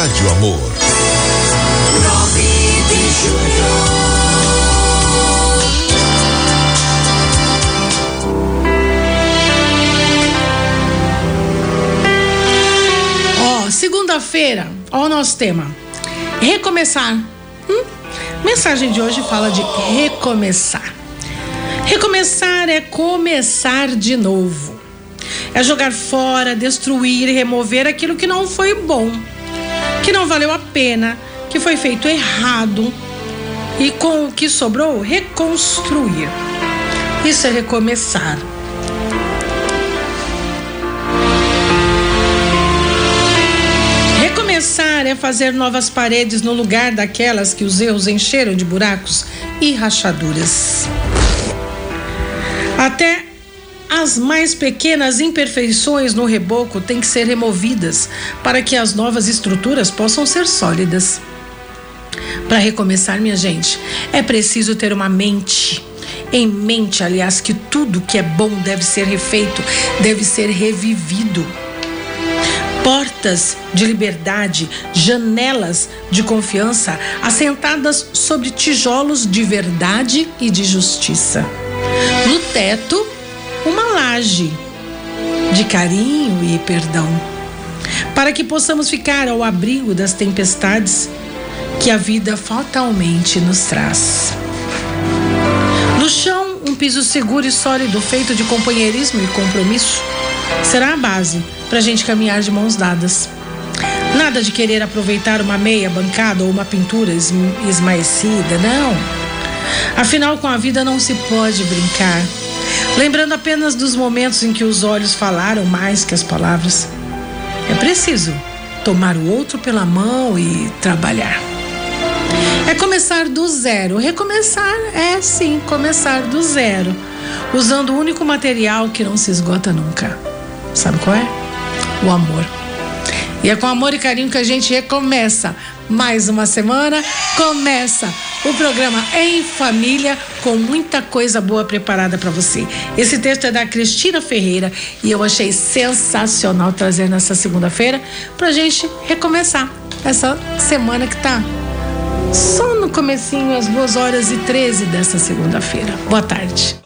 Rádio Amor. 9 de julho. Ó, segunda-feira, ó o nosso tema. Recomeçar. Hum? Mensagem de hoje fala de recomeçar. Recomeçar é começar de novo. É jogar fora, destruir e remover aquilo que não foi bom, que não valeu a pena, que foi feito errado e com o que sobrou, reconstruir. Isso é recomeçar. Recomeçar é fazer novas paredes no lugar daquelas que os erros encheram de buracos e rachaduras. Até as mais pequenas imperfeições no reboco têm que ser removidas para que as novas estruturas possam ser sólidas. Para recomeçar, minha gente, é preciso ter uma mente. Em mente, aliás, que tudo que é bom deve ser refeito, deve ser revivido. Portas de liberdade, janelas de confiança, assentadas sobre tijolos de verdade e de justiça. No teto, uma laje de carinho e perdão, para que possamos ficar ao abrigo das tempestades que a vida fatalmente nos traz. No chão, um piso seguro e sólido feito de companheirismo e compromisso será a base para a gente caminhar de mãos dadas. Nada de querer aproveitar uma meia bancada ou uma pintura esmaecida, não. Afinal, com a vida não se pode brincar. Lembrando apenas dos momentos em que os olhos falaram mais que as palavras. É preciso tomar o outro pela mão e trabalhar. É começar do zero. Recomeçar é sim começar do zero, usando o único material que não se esgota nunca. Sabe qual é? O amor. E é com amor e carinho que a gente recomeça mais uma semana. Começa o programa Em Família com muita coisa boa preparada para você. Esse texto é da Cristina Ferreira e eu achei sensacional trazer nessa segunda-feira pra gente recomeçar essa semana que tá só no comecinho, às 2 horas e 13 dessa segunda-feira. Boa tarde.